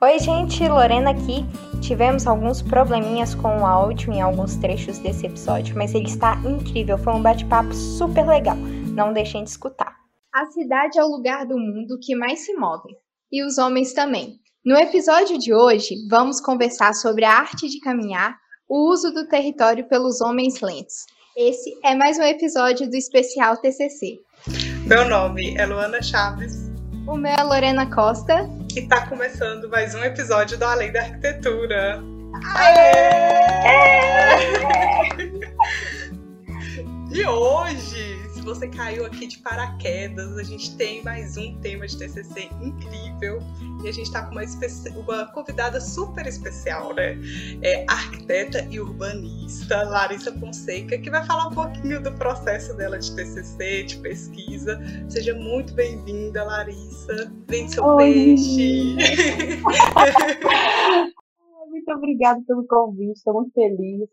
Oi, gente, Lorena aqui. Tivemos alguns probleminhas com o áudio em alguns trechos desse episódio, mas ele está incrível. Foi um bate-papo super legal. Não deixem de escutar. A cidade é o lugar do mundo que mais se move, e os homens também. No episódio de hoje, vamos conversar sobre a arte de caminhar, o uso do território pelos homens lentos. Esse é mais um episódio do especial TCC. Meu nome é Luana Chaves. O meu é Lorena Costa. E está começando mais um episódio do Além da Arquitetura. Aê! e hoje, você caiu aqui de paraquedas, a gente tem mais um tema de TCC incrível e a gente está com uma, uma, convidada super especial, né? É arquiteta e urbanista Larissa Fonseca, que vai falar um pouquinho do processo dela de TCC, de pesquisa. Seja muito bem-vinda, Larissa. Vem seu Oi. peixe. muito obrigada pelo convite, estou muito feliz.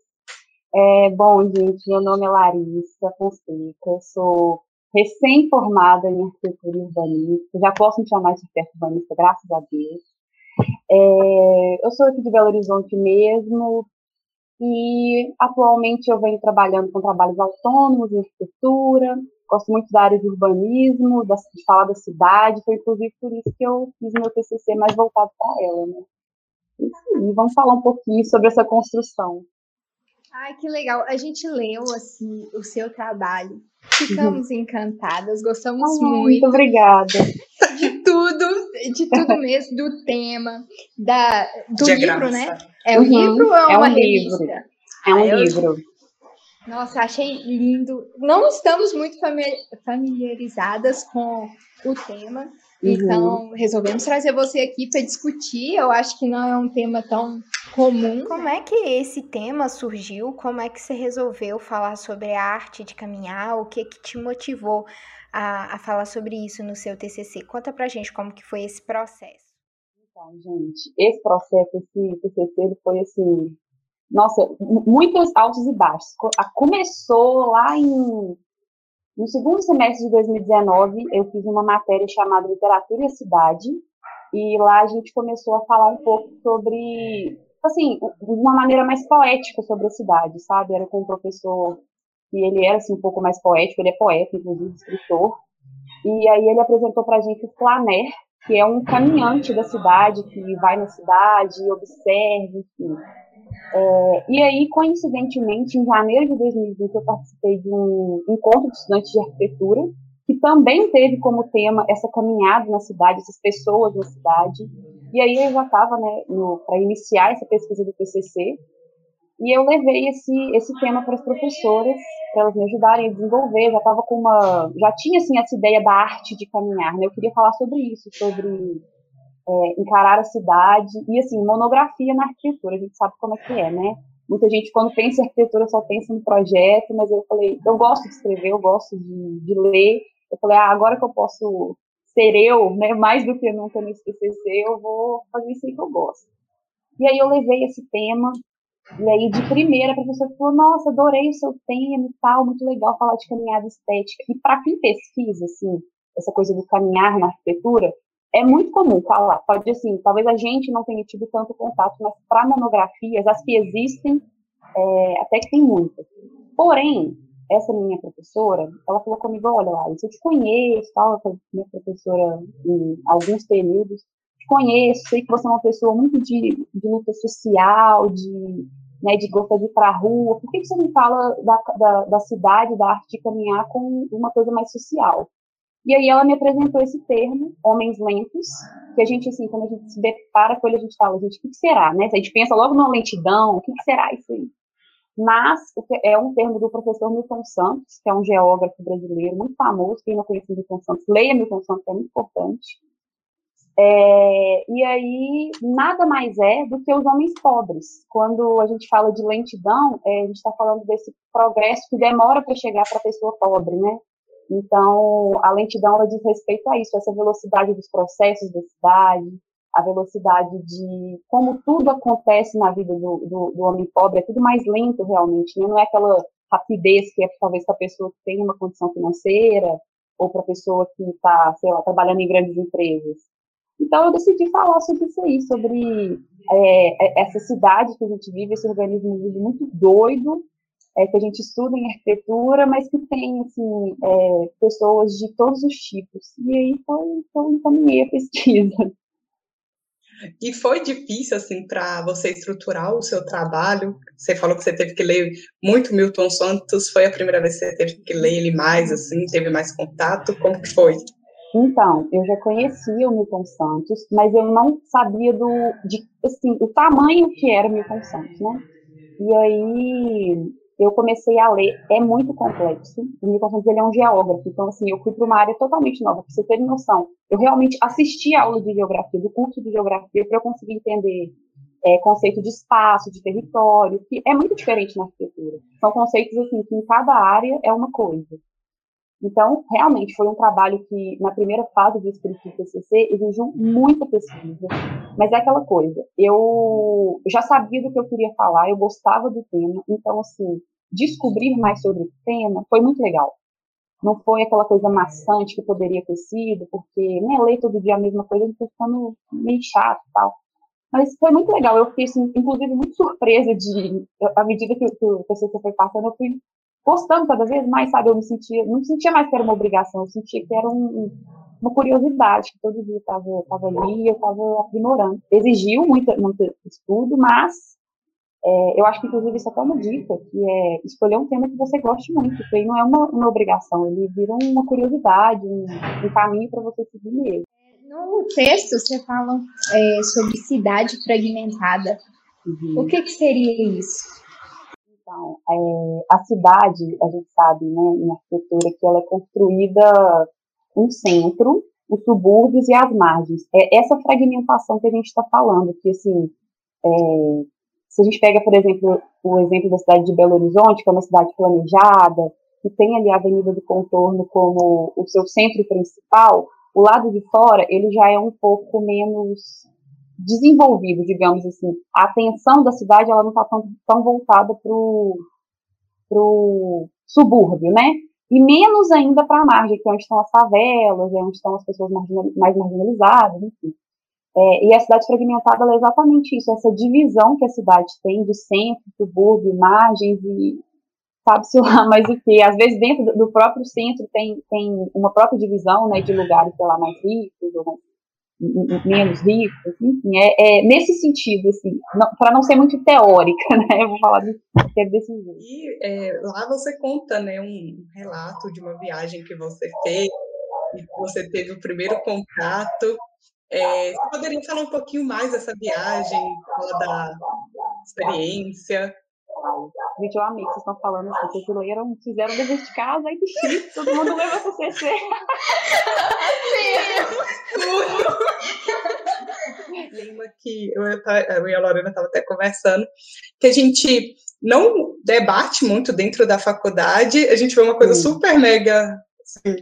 É, bom, gente, meu nome é Larissa Fonseca, sou recém-formada em arquitetura urbanista, já posso me chamar de arquiteta urbanista, graças a Deus. É, eu sou aqui de Belo Horizonte mesmo, e atualmente eu venho trabalhando com trabalhos autônomos em arquitetura, gosto muito da área de urbanismo, de falar da cidade, foi inclusive por isso que eu fiz meu TCC mais voltado para ela, né? E vamos falar um pouquinho sobre essa construção. Ai, que legal. A gente leu assim o seu trabalho Ficamos encantadas, gostamos muito. Muito obrigada. De tudo, de tudo mesmo, do tema, da, do livro, né? É um uhum. livro ou é, é uma um revista? Livro. É um ah, livro. Nossa, achei lindo. Não estamos muito familiarizadas com o tema, Uhum. Então, resolvemos trazer você aqui para discutir. Eu acho que não é um tema tão comum. Como é que esse tema surgiu? Como é que você resolveu falar sobre a arte de caminhar? O que que te motivou a, a falar sobre isso no seu TCC? Conta pra gente como que foi esse processo. Então, gente, esse processo, esse TCC, ele foi assim, nossa, muitos altos e baixos. Começou lá em no segundo semestre de 2019, eu fiz uma matéria chamada Literatura e Cidade, e lá a gente começou a falar um pouco sobre, assim, de uma maneira mais poética sobre a cidade, sabe? Era com um professor que ele era, assim, um pouco mais poético, ele é poeta, inclusive, escritor, e aí ele apresentou para a gente o Flaner, que é um caminhante da cidade, que vai na cidade, observa, enfim. É, e aí, coincidentemente, em janeiro de 2020, eu participei de um encontro de estudantes de arquitetura, que também teve como tema essa caminhada na cidade, essas pessoas na cidade. E aí eu já estava né, para iniciar essa pesquisa do TCC, e eu levei esse, esse tema para as professoras, para elas me ajudarem a desenvolver. Já estava com uma. Já tinha assim, essa ideia da arte de caminhar, né? Eu queria falar sobre isso, sobre é, encarar a cidade. E assim monografia na arquitetura a gente sabe como é que é né? Muita gente quando pensa em arquitetura só pensa no projeto mas eu falei eu gosto de escrever eu gosto de, de ler. Eu falei ah, agora que eu posso ser eu né mais do que nunca no TCC eu vou fazer isso aí que eu gosto. E aí eu levei esse tema e aí de primeira a professora falou nossa adorei o seu tema e tal muito legal falar de caminhada estética. E para quem pesquisa assim essa coisa do caminhar na arquitetura é muito comum falar, pode assim, talvez a gente não tenha tido tanto contato, mas para monografias, as que existem, é, até que tem muitas. Porém, essa minha professora, ela falou comigo, olha lá, eu te conheço, tal, minha professora em alguns períodos, te conheço, sei que você é uma pessoa muito de, de luta social, de, né, de gostar de ir para a rua, por que, que você não fala da, da, da cidade, da arte de caminhar com uma coisa mais social? E aí ela me apresentou esse termo, homens lentos, que a gente, assim, quando a gente se depara com ele, a gente fala, gente, o que, será, né? A gente pensa logo numa lentidão, o que, será isso aí? Mas é um termo do professor Milton Santos, que é um geógrafo brasileiro muito famoso, quem não conhece Milton Santos, leia Milton Santos, é muito importante. É, e aí, nada mais é do que os homens pobres. Quando a gente fala de lentidão, é, a gente está falando desse progresso que demora para chegar para a pessoa pobre, né? Então, a lentidão ela diz respeito a isso, essa velocidade dos processos da cidade, a velocidade de como tudo acontece na vida do, do, do homem pobre, é tudo mais lento realmente, né? não é aquela rapidez que é talvez para a pessoa que tem uma condição financeira ou para a pessoa que está, sei lá, trabalhando em grandes empresas. Então eu decidi falar sobre isso aí, sobre é, é essa cidade que a gente vive, esse organismo muito doido, é, que a gente estuda em arquitetura, mas que tem assim, é, pessoas de todos os tipos. E aí foi, então encaminhei a pesquisa. E foi difícil, assim, para você estruturar o seu trabalho? Você falou que você teve que ler muito Milton Santos. Foi a primeira vez que você teve que ler ele mais, assim, teve mais contato? Como que foi? Então, eu já conhecia o Milton Santos, mas eu não sabia do, de, assim, o tamanho que era o Milton Santos, né? E aí, eu comecei a ler, é muito complexo. O Milton Santos ele é um geógrafo, então assim, eu fui para uma área totalmente nova, para você ter noção. Eu realmente assisti a aula de geografia, do curso de geografia, para eu conseguir entender é, conceito de espaço, de território, que é muito diferente na arquitetura. São conceitos assim que em cada área é uma coisa. Então, realmente foi um trabalho que na primeira fase do escrito do TCC exigiu muita pesquisa, mas é aquela coisa. Eu já sabia do que eu queria falar, eu gostava do tema, então assim descobrir mais sobre o tema foi muito legal. Não foi aquela coisa maçante que poderia ter sido, porque né, ler todo dia a mesma coisa está ficando meio chato e tal. Mas foi muito legal. Eu fiquei, assim, inclusive, muito surpresa de, à medida que o TCC foi passando, eu fui gostando cada vez mais, sabe? Eu me sentia, não me sentia mais que era uma obrigação, eu sentia que era um, uma curiosidade, que todo dia estava tava ali e eu estava aprimorando. Exigiu muito, muito estudo, mas é, eu acho que, inclusive, isso é até uma dica, que é escolher um tema que você goste muito, porque aí não é uma, uma obrigação, ele vira uma curiosidade, um, um caminho para você seguir mesmo. No texto, você fala é, sobre cidade fragmentada. Uhum. O que, que seria isso? Então, é, a cidade, a gente sabe, né, em arquitetura, que ela é construída um centro, os subúrbios e as margens. É essa fragmentação que a gente está falando, que, assim, é, se a gente pega, por exemplo, o exemplo da cidade de Belo Horizonte, que é uma cidade planejada, que tem ali a Avenida do Contorno como o seu centro principal, o lado de fora, ele já é um pouco menos desenvolvido, digamos assim. A atenção da cidade, ela não está tão, tão voltada para o subúrbio, né? E menos ainda para a margem, que é onde estão as favelas, é onde estão as pessoas mais marginalizadas, enfim. É, e a cidade fragmentada é exatamente isso, essa divisão que a cidade tem de centro, subúrbio, margens e sabe-se lá mais o que. Às vezes dentro do próprio centro tem, tem uma própria divisão né, de lugares, sei lá, mais ricos ou menos ricos, enfim, é, é nesse sentido, assim, para não ser muito teórica, né, eu vou falar de, é desse jeito. E é, lá você conta, né, um relato de uma viagem que você fez, e você teve o primeiro contato é, você poderia falar um pouquinho mais dessa viagem, falar da experiência? Gente, eu amei que vocês estão falando assim, que aquilo eram, fizeram dever de casa, aí que chique, todo mundo leva pro CC. Lembra que eu, eu e a Lorena estavam até conversando, que a gente não debate muito dentro da faculdade, a gente vê uma coisa Sim. super mega assim,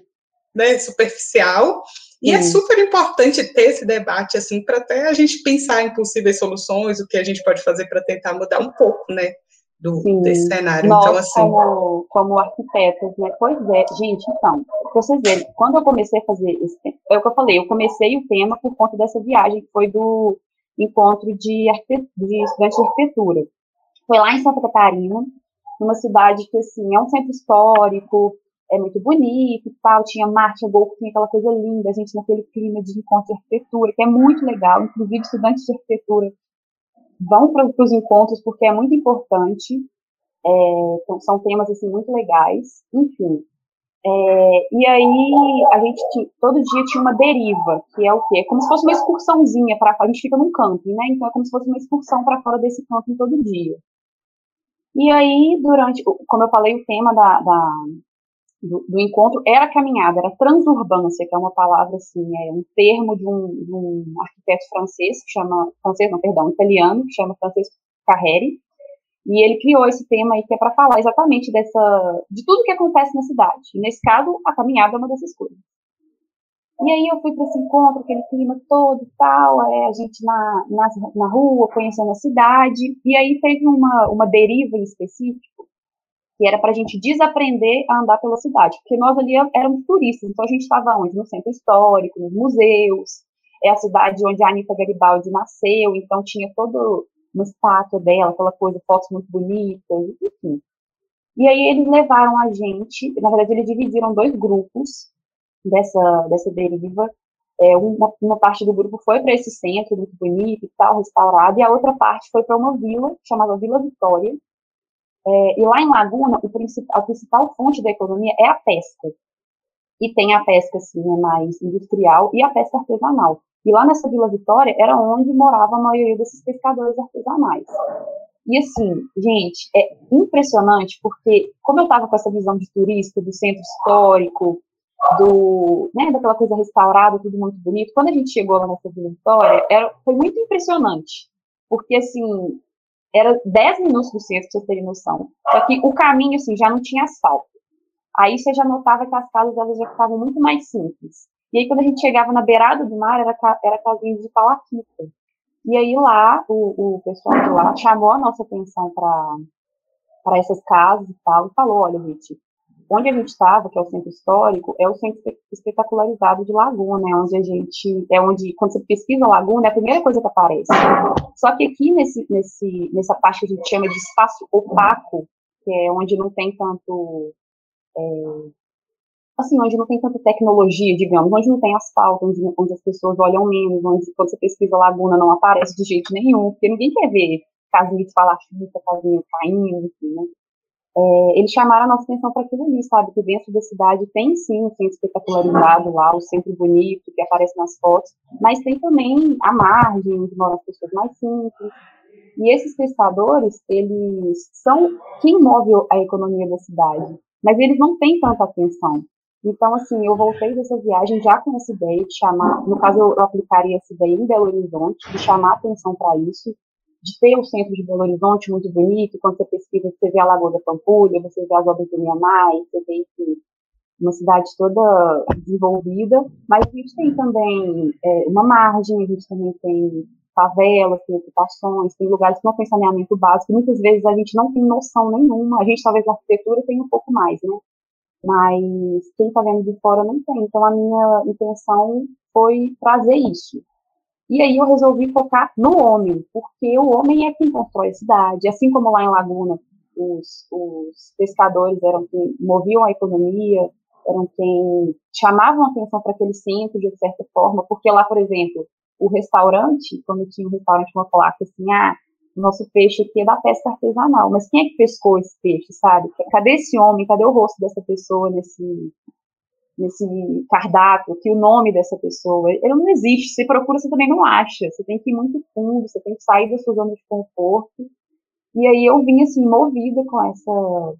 né, superficial, e é super importante ter esse debate, assim, para até a gente pensar em possíveis soluções, o que a gente pode fazer para tentar mudar um pouco, né, do, desse cenário. Nós, então, assim... como, como arquitetos, né, pois é, gente, então, pra vocês verem, quando eu comecei a fazer esse, é o que eu falei, eu comecei o tema por conta dessa viagem, que foi do encontro de, de estudantes de arquitetura. Foi lá em Santa Catarina, numa cidade que, assim, é um centro histórico, é muito bonito e tal, tinha mar, tinha golfo, tinha aquela coisa linda, a gente naquele clima de encontro de arquitetura, que é muito legal, inclusive estudantes de arquitetura vão para os encontros porque é muito importante, é, então, são temas assim muito legais, enfim. É, e aí a gente tinha, todo dia tinha uma deriva, que é o quê? É como se fosse uma excursãozinha para a gente fica num camping, né? Então é como se fosse uma excursão para fora desse camping todo dia. E aí, durante, como eu falei, o tema da, da, do, do, encontro era caminhada, era transurbância, que é uma palavra assim, é um termo de um, de um arquiteto francês que chama, francês não, perdão, italiano, que chama Francisco Carreri, e ele criou esse tema aí que é para falar exatamente dessa, de tudo que acontece na cidade. E nesse caso, a caminhada é uma dessas coisas. E aí eu fui para esse encontro, aquele clima todo e tal, é, a gente na, na, na rua, conhecendo a cidade, e aí teve uma, uma deriva em específico, que era para a gente desaprender a andar pela cidade, porque nós ali éramos turistas, então a gente estava onde? No centro histórico, nos museus, é a cidade onde a Anitta Garibaldi nasceu, então tinha todo uma estátua dela, aquela coisa, fotos muito bonitas, enfim. E aí eles levaram a gente, na verdade eles dividiram dois grupos dessa, dessa deriva. É, uma, uma parte do grupo foi para esse centro muito bonito e tal, restaurado, e a outra parte foi para uma vila chamada Vila Vitória. É, e lá em Laguna, o principal, a principal fonte da economia é a pesca. E tem a pesca, assim, né, mais industrial e a pesca artesanal. E lá nessa Vila Vitória era onde morava a maioria desses pescadores artesanais. E assim, gente, é impressionante porque, como eu estava com essa visão de turista, do centro histórico, do, né, daquela coisa restaurada, tudo muito bonito, quando a gente chegou lá nessa Vila Vitória, era, foi muito impressionante. Porque, assim, era 10 minutos do centro, pra vocês terem noção. Só que o caminho, assim, já não tinha asfalto. Aí você já notava que as casas elas já ficavam muito mais simples. E aí, quando a gente chegava na beirada do mar, era, era casinha de palaquita. E aí lá, o, o pessoal de lá chamou a nossa atenção para essas casas e tal, e falou, olha, gente, onde a gente estava, que é o centro histórico, é o centro espetacularizado de Laguna, né, onde a gente, é onde, quando você pesquisa Laguna, é a primeira coisa que aparece. Só que aqui nesse, nesse, nessa parte que a gente chama de espaço opaco, que é onde não tem tanto é, assim, onde não tem tanta tecnologia, digamos, onde não tem asfalto, onde, onde as pessoas olham menos, onde quando você pesquisa laguna não aparece de jeito nenhum, porque ninguém quer ver casinha de palafita, casinha caindo, enfim, né? É, eles chamaram a nossa atenção para aquilo ali, sabe? Que dentro da cidade tem sim um centro espetacularizado lá, o centro bonito que aparece nas fotos, mas tem também a margem, onde moram as pessoas mais simples. E esses pescadores, eles são quem move a economia da cidade, mas eles não têm tanta atenção. Então, assim, eu voltei dessa viagem já com essa ideia de chamar, no caso, eu aplicaria essa ideia em Belo Horizonte, de chamar atenção para isso, de ter o centro de Belo Horizonte muito bonito, quando você pesquisa, você vê a Lagoa da Pampulha, você vê as obras do Mianai, você vê enfim, uma cidade toda desenvolvida, mas a gente tem também é, uma margem, a gente também tem favelas, tem ocupações, tem lugares que não tem saneamento básico, muitas vezes a gente não tem noção nenhuma, a gente talvez na arquitetura tenha um pouco mais, né? mas quem está vendo de fora não tem. Então a minha intenção foi trazer isso. E aí eu resolvi focar no homem, porque o homem é quem constrói a cidade, assim como lá em Laguna os, os pescadores eram quem moviam a economia, eram quem chamavam atenção para aquele centro de certa forma, porque lá, por exemplo, o restaurante, quando tinha um restaurante, uma placa assim, ah, nosso peixe aqui é da pesca artesanal. Mas quem é que pescou esse peixe, sabe? Cadê esse homem? Cadê o rosto dessa pessoa nesse, nesse cardápio? Que o nome dessa pessoa? Ele não existe. Você procura, você também não acha. Você tem que ir muito fundo, você tem que sair da sua zona de conforto. E aí eu vim, assim, movida com essa,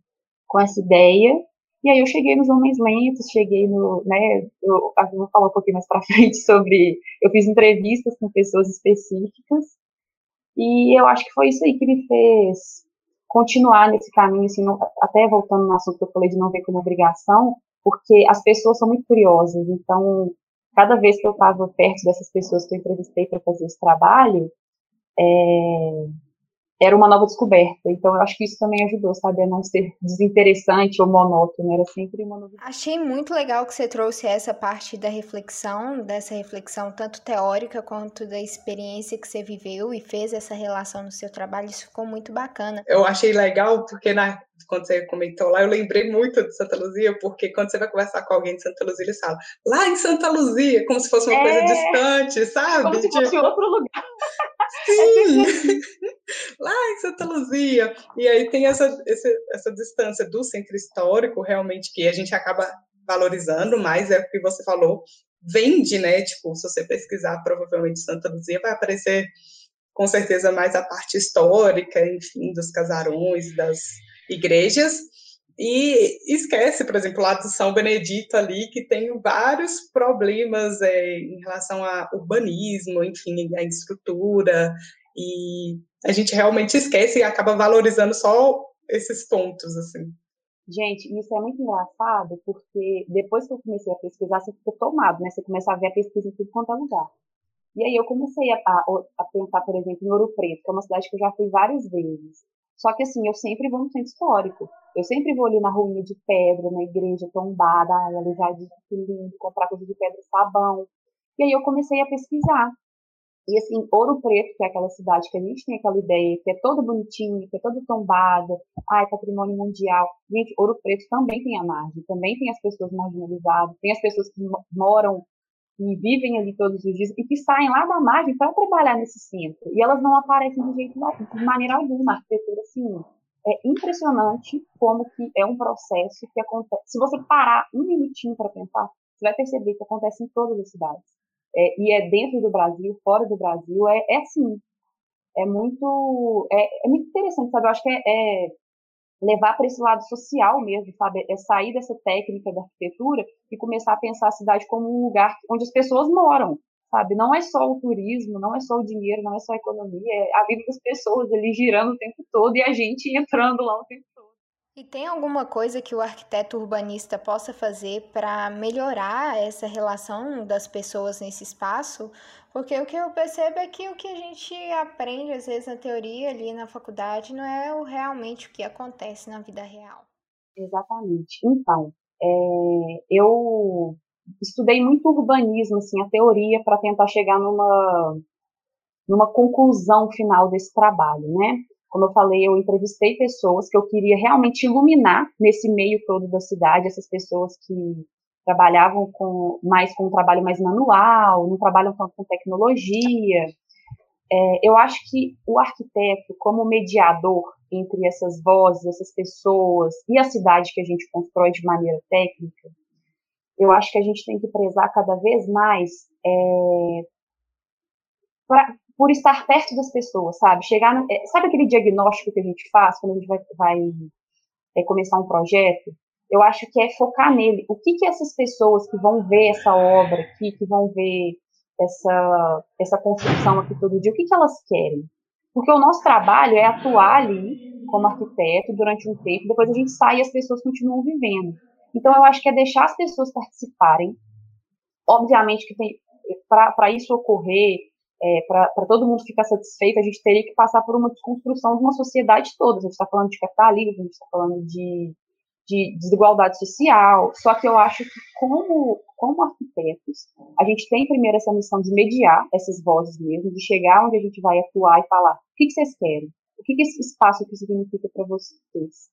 com essa ideia. E aí eu cheguei nos Homens Lentos, cheguei no, né, eu, eu vou falar um pouquinho mais para frente sobre, eu fiz entrevistas com pessoas específicas, e eu acho que foi isso aí que me fez continuar nesse caminho, assim, não, até voltando no assunto que eu falei de não ver como obrigação, porque as pessoas são muito curiosas. Então, cada vez que eu estava perto dessas pessoas que eu entrevistei para fazer esse trabalho, é, era uma nova descoberta. Então, eu acho que isso também ajudou, sabe, a não ser desinteressante ou monótono, era sempre uma novidade. Achei muito legal que você trouxe essa parte da reflexão, dessa reflexão tanto teórica quanto da experiência que você viveu e fez essa relação no seu trabalho, isso ficou muito bacana. Eu achei legal porque na, quando você comentou lá, eu lembrei muito de Santa Luzia, porque quando você vai conversar com alguém de Santa Luzia, eles falam, lá em Santa Luzia, como se fosse uma é, coisa distante, sabe? Como se fosse tipo, outro lugar. Sim! lá em Santa Luzia. E aí tem essa, essa, essa distância do centro histórico, realmente, que a gente acaba valorizando mais, é o que você falou, vende, né? Tipo, se você pesquisar provavelmente Santa Luzia, vai aparecer com certeza mais a parte histórica, enfim, dos casarões, das igrejas, e esquece, por exemplo, lá do São Benedito ali, que tem vários problemas é, em relação a urbanismo, enfim, a estrutura, e a gente realmente esquece e acaba valorizando só esses pontos, assim. Gente, isso é muito engraçado, porque depois que eu comecei a pesquisar, você fica tomado, né? Você começa a ver a pesquisa em tudo quanto é lugar. E aí eu comecei a, a, a pensar, por exemplo, em Ouro Preto, que é uma cidade que eu já fui várias vezes. Só que assim, eu sempre vou no centro histórico. Eu sempre vou ali na ruína de pedra, na igreja tombada, já diz que lindo, comprar coisa de pedra e sabão. E aí eu comecei a pesquisar. E assim, Ouro Preto, que é aquela cidade que a gente tem aquela ideia, que é toda bonitinha, que é toda tombada, ai, patrimônio mundial. Gente, Ouro Preto também tem a margem, também tem as pessoas marginalizadas, tem as pessoas que moram e vivem ali todos os dias e que saem lá da margem para trabalhar nesse centro. E elas não aparecem de, jeito, de maneira alguma. A arquitetura, assim, é impressionante como que é um processo que acontece. Se você parar um minutinho para pensar, você vai perceber que acontece em todas as cidades. É, e é dentro do Brasil, fora do Brasil, é, é assim. É muito, é, é muito interessante, sabe? Eu acho que é, é levar para esse lado social mesmo, sabe? É sair dessa técnica da arquitetura e começar a pensar a cidade como um lugar onde as pessoas moram, sabe? Não é só o turismo, não é só o dinheiro, não é só a economia, é a vida das pessoas ali girando o tempo todo e a gente entrando lá o tempo todo. E tem alguma coisa que o arquiteto urbanista possa fazer para melhorar essa relação das pessoas nesse espaço? Porque o que eu percebo é que o que a gente aprende, às vezes, na teoria ali na faculdade, não é realmente o que acontece na vida real. Exatamente. Então, é, eu estudei muito urbanismo, assim, a teoria, para tentar chegar numa, numa conclusão final desse trabalho, né? Como eu falei, eu entrevistei pessoas que eu queria realmente iluminar nesse meio todo da cidade, essas pessoas que trabalhavam com mais com um trabalho mais manual, não trabalham tanto com tecnologia. É, eu acho que o arquiteto, como mediador entre essas vozes, essas pessoas e a cidade que a gente constrói de maneira técnica, eu acho que a gente tem que prezar cada vez mais é, pra, por estar perto das pessoas, sabe? Chegar, no, é, sabe aquele diagnóstico que a gente faz quando a gente vai, vai é, começar um projeto? Eu acho que é focar nele. O que que essas pessoas que vão ver essa obra aqui, que vão ver essa essa construção aqui todo dia, o que que elas querem? Porque o nosso trabalho é atuar ali como arquiteto durante um tempo, depois a gente sai e as pessoas continuam vivendo. Então eu acho que é deixar as pessoas participarem. Obviamente que para isso ocorrer é, para todo mundo ficar satisfeito, a gente teria que passar por uma desconstrução de uma sociedade toda. A gente está falando de capitalismo, a gente está falando de, de, desigualdade social. Só que eu acho que, como, como arquitetos, a gente tem primeiro essa missão de mediar essas vozes mesmo, de chegar onde a gente vai atuar e falar: o que, que vocês querem? O que, que esse espaço aqui significa para vocês?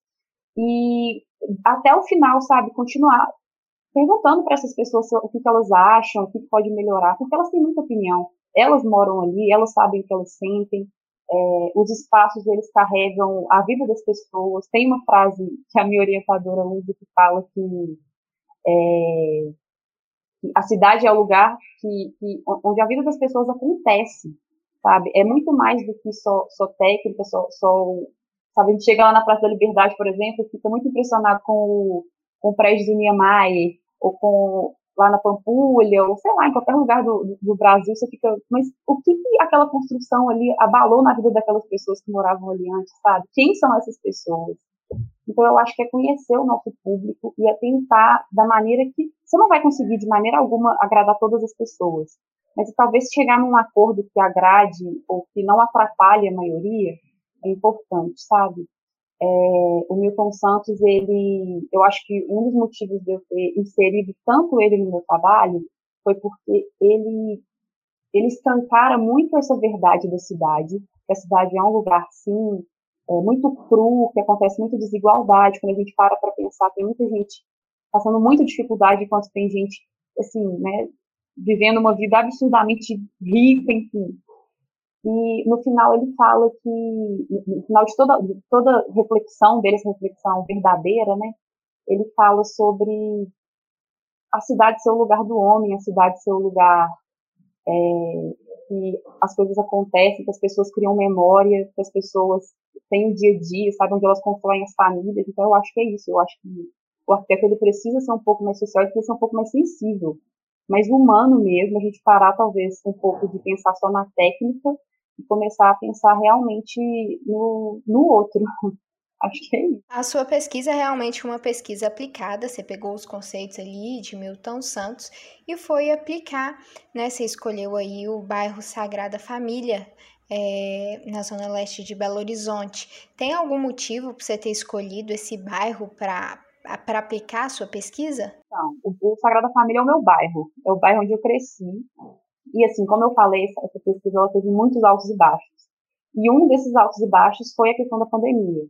E até o final, sabe, continuar perguntando para essas pessoas o que, que elas acham, o que pode melhorar, porque elas têm muita opinião elas moram ali, elas sabem o que elas sentem, é, os espaços eles carregam a vida das pessoas. Tem uma frase que a minha orientadora usa que fala que, é, que a cidade é o lugar que, que, onde a vida das pessoas acontece, sabe? É muito mais do que só, só técnica, só, só sabe? A gente chega lá na Praça da Liberdade, por exemplo, fica muito impressionado com o, com o prédio do Niemeyer, ou com lá na Pampulha, ou sei lá, em qualquer lugar do, do Brasil, você fica, mas o que, que aquela construção ali abalou na vida daquelas pessoas que moravam ali antes, sabe? Quem são essas pessoas? Então eu acho que é conhecer o nosso público e é tentar da maneira que você não vai conseguir de maneira alguma agradar todas as pessoas, mas talvez chegar num acordo que agrade ou que não atrapalhe a maioria é importante, sabe? É, o Milton Santos, ele, eu acho que um dos motivos de eu ter inserido tanto ele no meu trabalho foi porque ele, ele escancara muito essa verdade da cidade, que a cidade é um lugar, sim, é, muito cru, que acontece muita desigualdade, quando a gente para para pensar, tem muita gente passando muita dificuldade, enquanto tem gente, assim, né, vivendo uma vida absurdamente rica, enfim. E no final ele fala que, no final de toda, de toda reflexão dele, essa reflexão verdadeira, né, ele fala sobre a cidade ser o lugar do homem, a cidade ser o lugar é, que as coisas acontecem, que as pessoas criam memória, que as pessoas têm o dia a dia, sabem onde elas constroem as famílias. Então eu acho que é isso. Eu acho que o arquiteto ele precisa ser um pouco mais social, ele precisa ser um pouco mais sensível, mais humano mesmo, a gente parar talvez um pouco de pensar só na técnica e começar a pensar realmente no, no outro. Acho que é isso. A sua pesquisa é realmente uma pesquisa aplicada. Você pegou os conceitos ali de Milton Santos e foi aplicar, né? Você escolheu aí o bairro Sagrada Família, é, na zona leste de Belo Horizonte. Tem algum motivo para você ter escolhido esse bairro para para aplicar a sua pesquisa? Então, o, o Sagrada Família é o meu bairro, é o bairro onde eu cresci. E assim, como eu falei, essa pesquisa teve muitos altos e baixos. E um desses altos e baixos foi a questão da pandemia.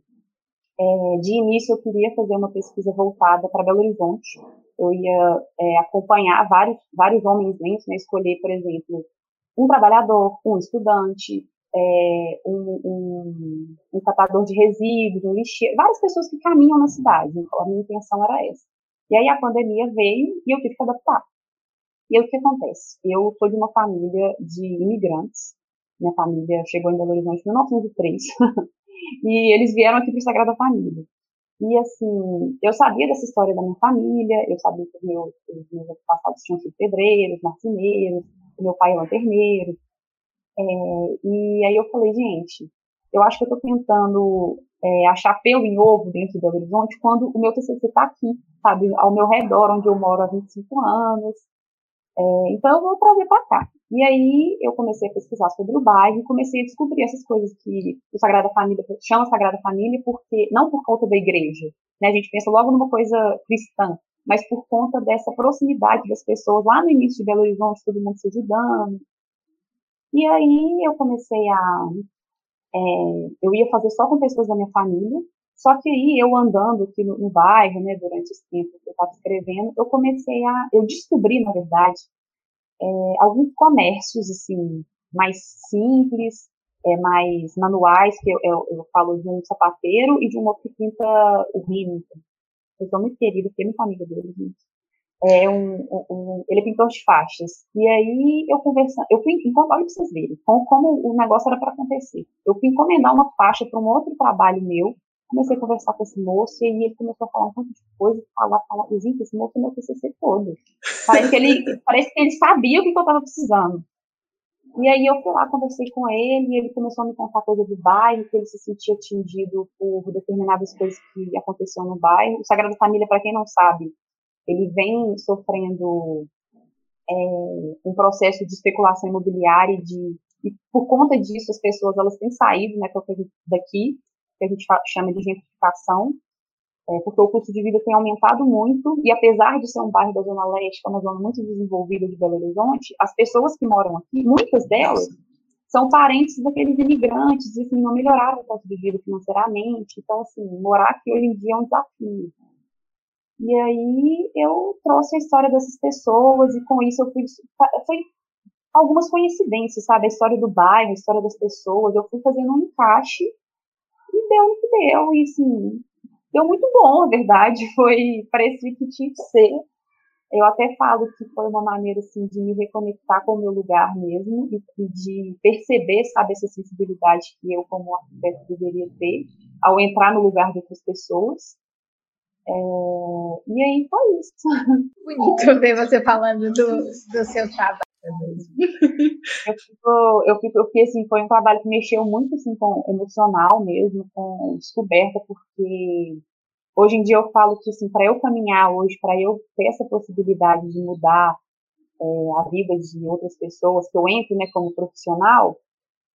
É, de início, eu queria fazer uma pesquisa voltada para Belo Horizonte. Eu ia é, acompanhar vários, vários homens lentos, né, escolher, por exemplo, um trabalhador, um estudante, é, um, um, um, catador de resíduos, um lixeiro, várias pessoas que caminham na cidade. Então, a minha intenção era essa. E aí a pandemia veio e eu tive que adaptar. E aí o que acontece? Eu sou de uma família de imigrantes. Minha família chegou em Belo Horizonte em 1903. e eles vieram aqui para o Sagrada Família. E assim, eu sabia dessa história da minha família, eu sabia que os meus, os meus passados tinham sido pedreiros, marceneiros, o meu pai é lanterneiro, é, e aí eu falei, gente, eu acho que eu estou tentando é, achar pelo em ovo dentro de Belo Horizonte quando o meu TCC está aqui, sabe, ao meu redor, onde eu moro há 25 anos. É, então eu vou trazer para cá. E aí eu comecei a pesquisar sobre o bairro comecei a descobrir essas coisas que o Sagrada Família chama Sagrada Família porque não por conta da igreja, né? A gente pensa logo numa coisa cristã, mas por conta dessa proximidade das pessoas lá no início de Belo Horizonte, todo mundo se ajudando, e aí eu comecei a. É, eu ia fazer só com pessoas da minha família, só que aí eu andando aqui no, no bairro, né, durante esse tempo que eu estava escrevendo, eu comecei a. Eu descobri, na verdade, é, alguns comércios, assim, mais simples, é, mais manuais, que eu, eu, eu, falo de um sapateiro e de um que pinta o rímel. Eu sou muito querida, porque é muito amiga dele, gente é um, um, ele é pintor de faixas. E aí eu conversando, eu fui, enquanto, olha pra vocês verem, como, como o negócio era para acontecer. Eu fui encomendar uma faixa para um outro trabalho meu, comecei a conversar com esse moço, e aí ele começou a falar um monte de coisa, falar, falar, e gente, esse moço é meu TCC todo. Parece que ele, parece que ele sabia o que eu estava precisando. E aí eu fui lá, conversei com ele, e ele começou a me contar coisa do bairro, que ele se sentia atingido por determinadas coisas que aconteciam no bairro. O Sagrado Família, para quem não sabe, ele vem sofrendo é, um processo de especulação imobiliária e de e por conta disso as pessoas elas têm saído né, daqui que a gente chama de gentrificação é, porque o custo de vida tem aumentado muito e apesar de ser um bairro da zona leste que é uma zona muito desenvolvida de Belo Horizonte as pessoas que moram aqui muitas delas são parentes daqueles imigrantes e assim, não melhoraram o custo de vida financeiramente. Então assim morar aqui hoje em dia é um desafio. E aí eu trouxe a história dessas pessoas e com isso eu fui foi algumas coincidências, sabe? A história do bairro, a história das pessoas, eu fui fazendo um encaixe deu o que deu, e assim, deu muito bom, a verdade, foi, parecia que tinha que ser. Eu até falo que foi uma maneira, assim, de me reconectar com o meu lugar mesmo e, e de perceber, sabe, essa sensibilidade que eu, como arquiteto, deveria ter ao entrar no lugar de outras pessoas. É, e aí foi isso. Bonito ver você falando do, do seu trabalho. eu, fico, eu, fico, eu fiquei assim, foi um trabalho que mexeu muito assim, com emocional mesmo, com descoberta, porque hoje em dia eu falo que assim, para eu caminhar hoje, para eu ter essa possibilidade de mudar é, a vida de outras pessoas, que eu entre né, como profissional,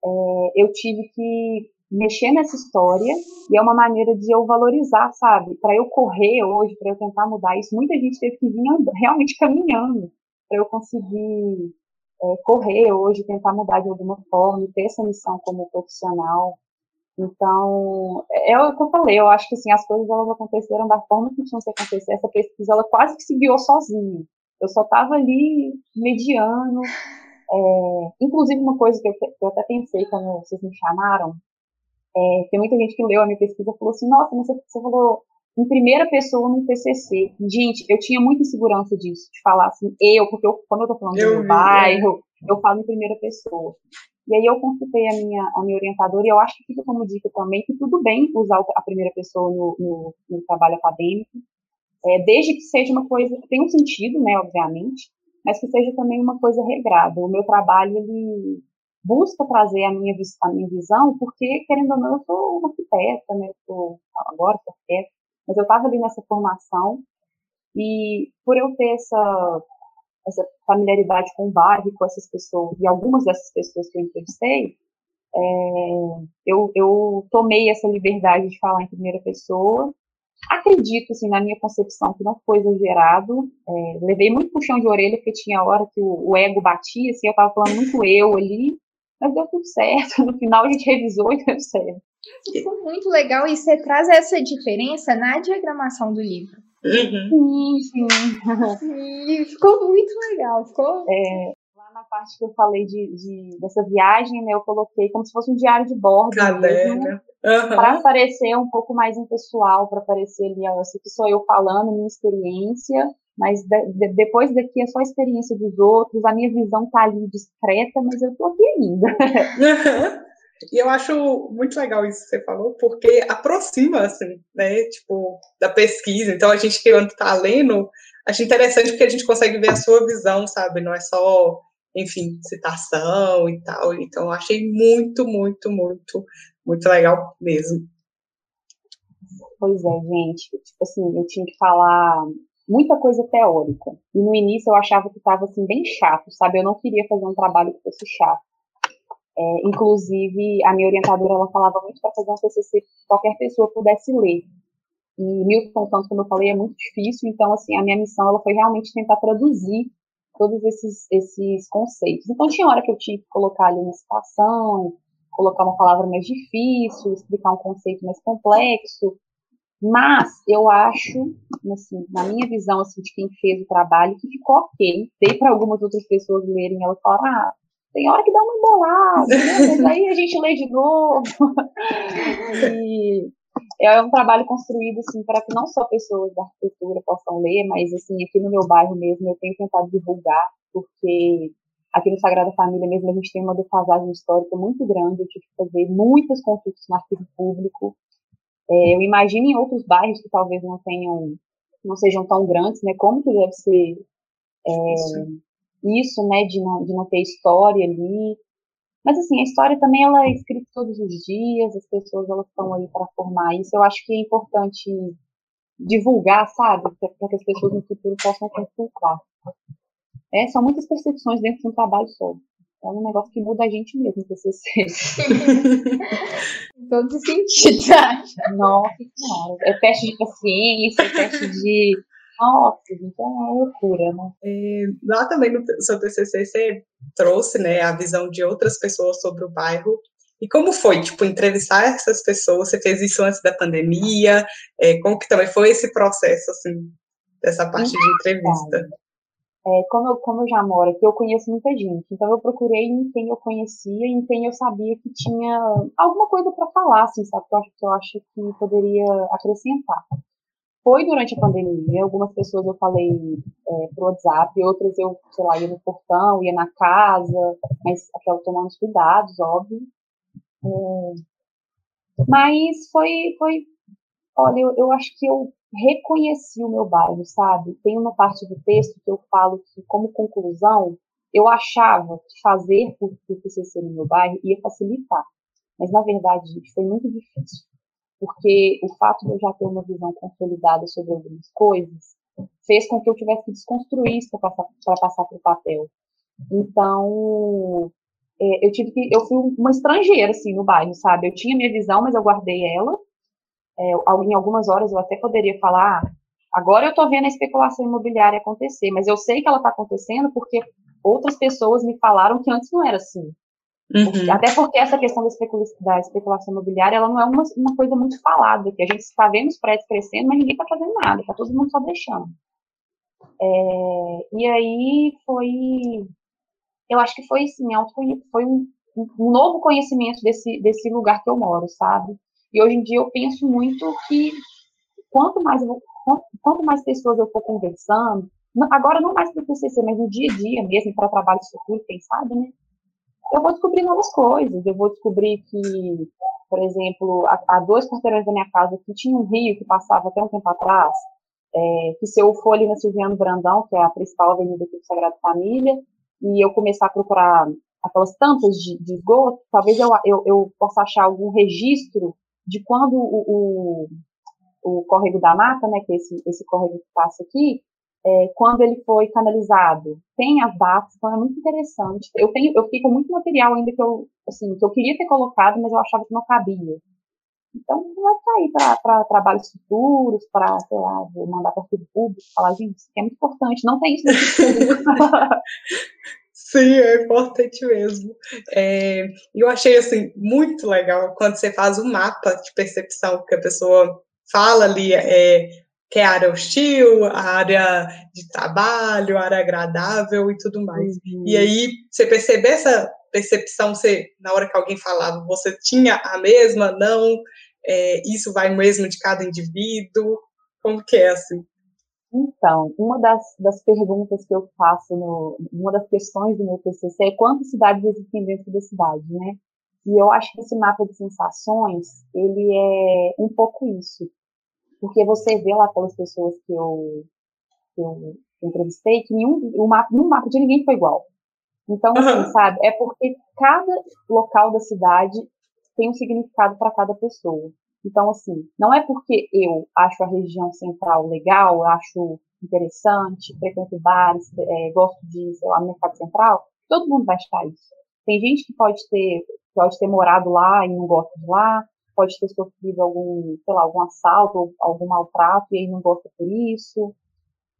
é, eu tive que mexer nessa história e é uma maneira de eu valorizar, sabe? Para eu correr hoje, para eu tentar mudar isso, muita gente teve que vir realmente caminhando para eu conseguir é, correr hoje, tentar mudar de alguma forma, ter essa missão como profissional. Então, é, é o que eu falei, eu acho que assim, as coisas elas aconteceram da forma que tinham que acontecer. Essa pesquisa, ela quase que se guiou sozinha. Eu só estava ali mediando. É, inclusive, uma coisa que eu, que eu até pensei quando vocês me chamaram, é, tem muita gente que leu a minha pesquisa e falou assim, nossa, mas você falou em primeira pessoa no TCC. Gente, eu tinha muita insegurança disso, de falar assim, eu, porque eu, quando eu tô falando eu do meu bairro, é. eu falo em primeira pessoa. E aí eu consultei a minha, a minha orientadora e eu acho que fica como dica também que tudo bem usar a primeira pessoa no, no, no trabalho acadêmico, é, desde que seja uma coisa, tem um sentido, né, obviamente, mas que seja também uma coisa regrada. O meu trabalho, ele busca trazer a minha, a minha visão, porque, querendo ou não, eu sou uma arquiteta, né? Eu sou, agora sou arquiteta, mas eu estava ali nessa formação, e por eu ter essa, essa familiaridade com o bairro, com essas pessoas, e algumas dessas pessoas que eu entrevistei, é, eu, eu tomei essa liberdade de falar em primeira pessoa, acredito, assim, na minha concepção, que não foi exagerado. É, levei muito puxão de orelha, porque tinha hora que o, o ego batia, assim, eu tava falando muito eu ali, mas deu tudo certo. No final a gente revisou e deu certo. Ficou muito legal e você traz essa diferença na diagramação do livro. Uhum. Sim, sim. sim. Ficou muito legal. Ficou. É, lá na parte que eu falei de, de, dessa viagem, né, eu coloquei como se fosse um diário de bordo. Caderno. Uhum. Para parecer um pouco mais impessoal, para parecer ali, ó, que sou eu falando, minha experiência, mas de, de, depois daqui é só a experiência dos outros, a minha visão tá ali discreta, mas eu tô aqui ainda. Uhum. E eu acho muito legal isso que você falou, porque aproxima, assim, né, tipo, da pesquisa. Então, a gente que está lendo, acho interessante porque a gente consegue ver a sua visão, sabe? Não é só, enfim, citação e tal. Então, eu achei muito, muito, muito, muito legal mesmo. Pois é, gente. Tipo assim, eu tinha que falar muita coisa teórica. E no início eu achava que estava assim bem chato, sabe? Eu não queria fazer um trabalho que fosse chato. É, inclusive, a minha orientadora ela falava muito para fazer um TCC que qualquer pessoa pudesse ler. E Milton, tanto como eu falei, é muito difícil, então, assim, a minha missão ela foi realmente tentar traduzir todos esses, esses conceitos. Então, tinha hora que eu tinha que colocar ali uma citação, colocar uma palavra mais difícil, explicar um conceito mais complexo, mas eu acho, assim, na minha visão assim, de quem fez o trabalho, que ficou ok. Dei para algumas outras pessoas lerem, elas falaram, ah, tem hora que dá uma embolada, né? mas aí a gente lê de novo. e é um trabalho construído assim para que não só pessoas da arquitetura possam ler, mas assim aqui no meu bairro mesmo eu tenho tentado divulgar, porque aqui no Sagrada Família mesmo a gente tem uma defasagem histórica muito grande, eu tive que fazer muitas consultas no arquivo público. É, eu imagino em outros bairros que talvez não tenham, não sejam tão grandes, né? Como que deve ser é, isso, né, de não, de não ter história ali. Mas assim, a história também ela é escrita todos os dias, as pessoas elas estão aí para formar isso. Eu acho que é importante divulgar, sabe, para que as pessoas no futuro possam consultar. É, são muitas percepções dentro de um trabalho só. É um negócio que muda a gente mesmo, TCC. em todo sentido, acha? Nossa senhora. É teste de paciência, é teste de então é uma loucura, né? É, lá também no seu TCC você trouxe, né, a visão de outras pessoas sobre o bairro. E como foi, tipo, entrevistar essas pessoas? Você fez isso antes da pandemia? É, como que também foi esse processo, assim, dessa parte de entrevista? É, como, eu, como eu já moro aqui, eu conheço muita gente. Então, eu procurei em quem eu conhecia, em quem eu sabia que tinha alguma coisa para falar, assim, sabe? Que eu acho, que eu acho que poderia acrescentar foi durante a pandemia. Algumas pessoas eu falei é, pro WhatsApp, outras eu, sei lá, ia no portão, ia na casa, mas aquela tomando os cuidados, óbvio. É, mas foi, foi, olha, eu, eu acho que eu reconheci o meu bairro, sabe? Tem uma parte do texto que eu falo que, como conclusão, eu achava que fazer por, por TCC no meu bairro ia facilitar. Mas, na verdade, foi muito difícil porque o fato de eu já ter uma visão consolidada sobre algumas coisas fez com que eu tivesse que desconstruir isso para passar, para o papel. Então, é, eu tive que, eu fui uma estrangeira, assim, no bairro, sabe? Eu tinha minha visão, mas eu guardei ela. É, em algumas horas eu até poderia falar, ah, agora eu estou vendo a especulação imobiliária acontecer, mas eu sei que ela está acontecendo porque outras pessoas me falaram que antes não era assim. Uhum. Até porque essa questão da, especula da, especulação imobiliária, ela não é uma, uma coisa muito falada, que a gente está vendo os prédios crescendo, mas ninguém está fazendo nada, está todo mundo só deixando. É, e aí foi, eu acho que foi assim, foi um, um novo conhecimento desse, desse lugar que eu moro, sabe? E hoje em dia eu penso muito que quanto mais, quanto, quanto mais pessoas eu for conversando, agora não mais para o CCC, mas no dia a dia mesmo, para trabalho futuro, quem sabe, né? Eu vou descobrir novas coisas. Eu vou descobrir que, por exemplo, há, dois quarteirões da minha casa que tinha um rio que passava até um tempo atrás, é, que se eu for ali na Silviano Brandão, que é a principal avenida aqui do Sagrado Família, e eu começar a procurar aquelas tampas de, de esgoto, talvez eu, eu, eu, possa achar algum registro de quando o, o, o córrego da mata, né, que é esse, esse córrego que passa aqui, é, quando ele foi canalizado. Tem as datas, então é muito interessante. Eu tenho, eu fiquei com muito material ainda que eu, assim, que eu queria ter colocado, mas eu achava que não cabia. Então, vai cair para trabalhos futuros, para, sei lá, mandar para filho público, falar, gente, isso aqui é muito importante, não tem isso Sim, é importante mesmo. É, eu achei assim muito legal quando você faz o um mapa de percepção que a pessoa fala ali, é, que é área hostil, área de trabalho, área agradável e tudo mais. Uhum. E aí você perceber essa percepção, você na hora que alguém falava, você tinha a mesma, não? É, isso vai mesmo de cada indivíduo? Como que é assim? Então, uma das, das perguntas que eu faço, no, uma das questões do meu TCC é quantas cidades existem dentro da cidade, né? E eu acho que esse mapa de sensações, ele é um pouco isso. Porque você vê lá pelas pessoas que eu, que eu entrevistei, que nenhum, o mapa, nenhum mapa de ninguém foi igual. Então, assim, sabe, é porque cada local da cidade tem um significado para cada pessoa. Então, assim, não é porque eu acho a região central legal, acho interessante, frequento bares, é, gosto de, sei lá, mercado central, todo mundo vai achar isso. Tem gente que pode ter, pode ter morado lá e não gosta de lá, pode ter sofrido algum, sei lá, algum assalto ou algum maltrato e aí não gosta por isso.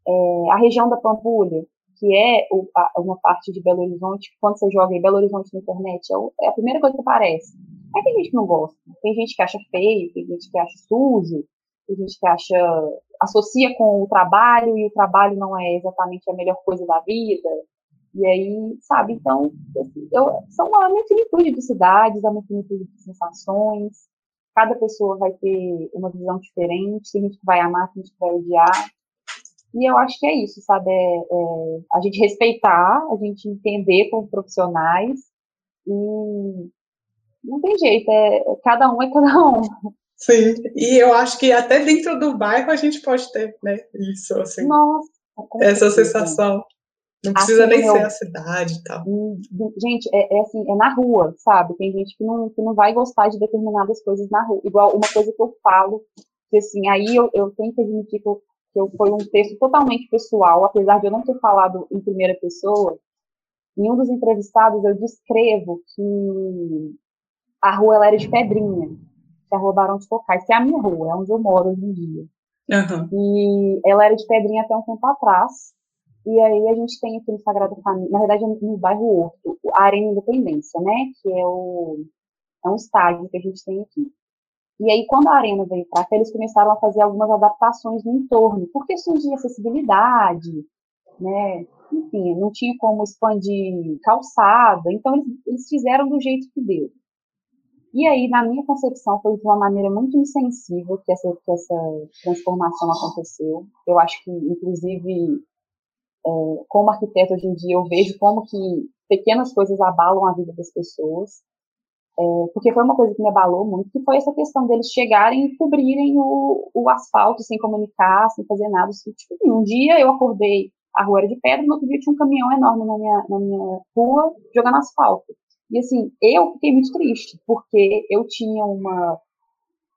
É, a região da Pampulha, que é o, a, uma parte de Belo Horizonte, quando você joga em Belo Horizonte na internet, é, o, é a primeira coisa que aparece. Aí tem gente que não gosta, tem gente que acha feio, tem gente que acha sujo, tem gente que acha, associa com o trabalho e o trabalho não é exatamente a melhor coisa da vida. E aí, sabe, então, eu, são uma infinitude de cidades, uma infinitude de sensações, cada pessoa vai ter uma visão diferente, tem gente que vai amar, tem gente que vai odiar. E eu acho que é isso, sabe? É, é a gente respeitar, a gente entender como profissionais e não tem jeito, é, é, cada um é cada um. Sim, e eu acho que até dentro do bairro a gente pode ter, né? Isso, assim. Nossa, essa sensação. Não precisa assim, nem eu, ser a cidade e tal. Gente, é, é, assim, é na rua, sabe? Tem gente que não, que não vai gostar de determinadas coisas na rua. Igual uma coisa que eu falo, que assim, aí eu, eu tenho que admitir que, eu, que eu, foi um texto totalmente pessoal, apesar de eu não ter falado em primeira pessoa. Em um dos entrevistados eu descrevo que a rua ela era de pedrinha, que a rua Barão de Cocais, que é a minha rua, é onde eu moro hoje em dia. Uhum. E ela era de pedrinha até um tempo atrás. E aí a gente tem aqui no Sagrado Família, na verdade no bairro Horto, a Arena Independência, né? Que é, o, é um estádio que a gente tem aqui. E aí, quando a arena veio para cá, eles começaram a fazer algumas adaptações no entorno, por questões de acessibilidade, né? Enfim, não tinha como expandir calçada, então eles, eles fizeram do jeito que deu. E aí, na minha concepção, foi de uma maneira muito insensível que essa, que essa transformação aconteceu. Eu acho que, inclusive, como arquiteto hoje em dia, eu vejo como que pequenas coisas abalam a vida das pessoas. É, porque foi uma coisa que me abalou muito, que foi essa questão deles chegarem e cobrirem o, o asfalto sem comunicar, sem fazer nada. Tipo, um dia eu acordei, a rua era de pedra, no outro dia tinha um caminhão enorme na minha, na minha rua jogando asfalto. E assim, eu fiquei muito triste, porque eu tinha uma,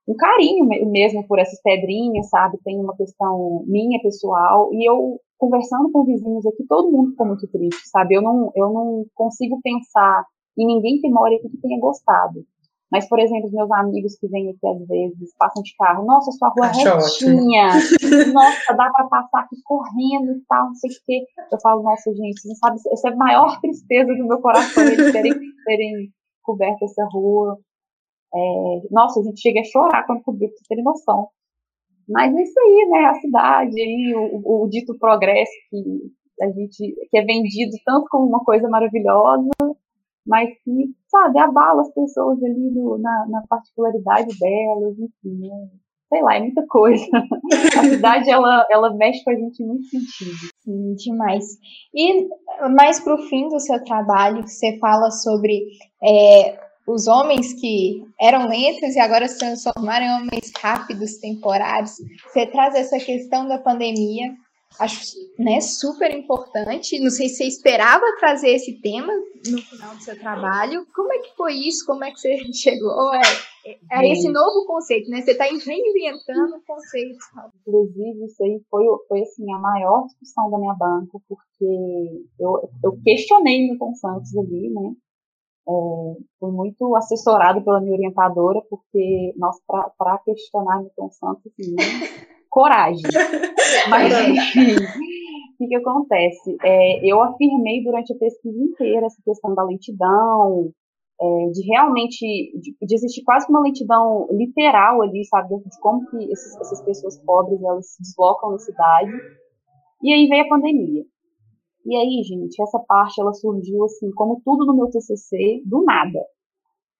um carinho mesmo por essas pedrinhas, sabe? Tem uma questão minha pessoal, e eu conversando com vizinhos aqui, todo mundo ficou muito triste, sabe? Eu não, eu não consigo pensar em ninguém que mora aqui que tenha gostado. Mas, por exemplo, os meus amigos que vêm aqui às vezes, passam de carro, nossa, sua rua é retinha, nossa, dá para passar aqui correndo e tal, não sei o quê. Eu falo, nossa, gente, você não sabe, essa é a maior tristeza do meu coração, eles terem, terem coberto essa rua. É, nossa, a gente chega a chorar quando cobriu, pra vocês terem noção. Mas é isso aí, né, a cidade, aí, o, o dito progresso que a gente, que é vendido tanto como uma coisa maravilhosa, mas que, sabe, abala as pessoas ali no, na, na, particularidade delas, enfim, né? sei lá, é muita coisa. a cidade, ela, ela mexe com a gente em muito sentido. Sim, demais. E mais para o fim do seu trabalho, você fala sobre é, os homens que eram lentos e agora se transformaram em homens rápidos, temporários. Você traz essa questão da pandemia, acho né, super importante. Não sei se você esperava trazer esse tema no final do seu trabalho. Como é que foi isso? Como é que você chegou a, a esse novo conceito? Né? Você está reinventando conceitos. Inclusive, isso aí foi, foi assim, a maior discussão da minha banca, porque eu, eu questionei Milton Santos ali, né? É, fui muito assessorado pela minha orientadora, porque, nossa, para questionar Milton Santos, assim, né? coragem. Mas, enfim, o que, que acontece? É, eu afirmei durante a pesquisa inteira essa questão da lentidão, é, de realmente, de, de, existir quase uma lentidão literal ali, sabe, de como que esses, essas pessoas pobres, elas se deslocam na cidade. E aí veio a pandemia. E aí, gente, essa parte, ela surgiu assim, como tudo no meu TCC, do nada.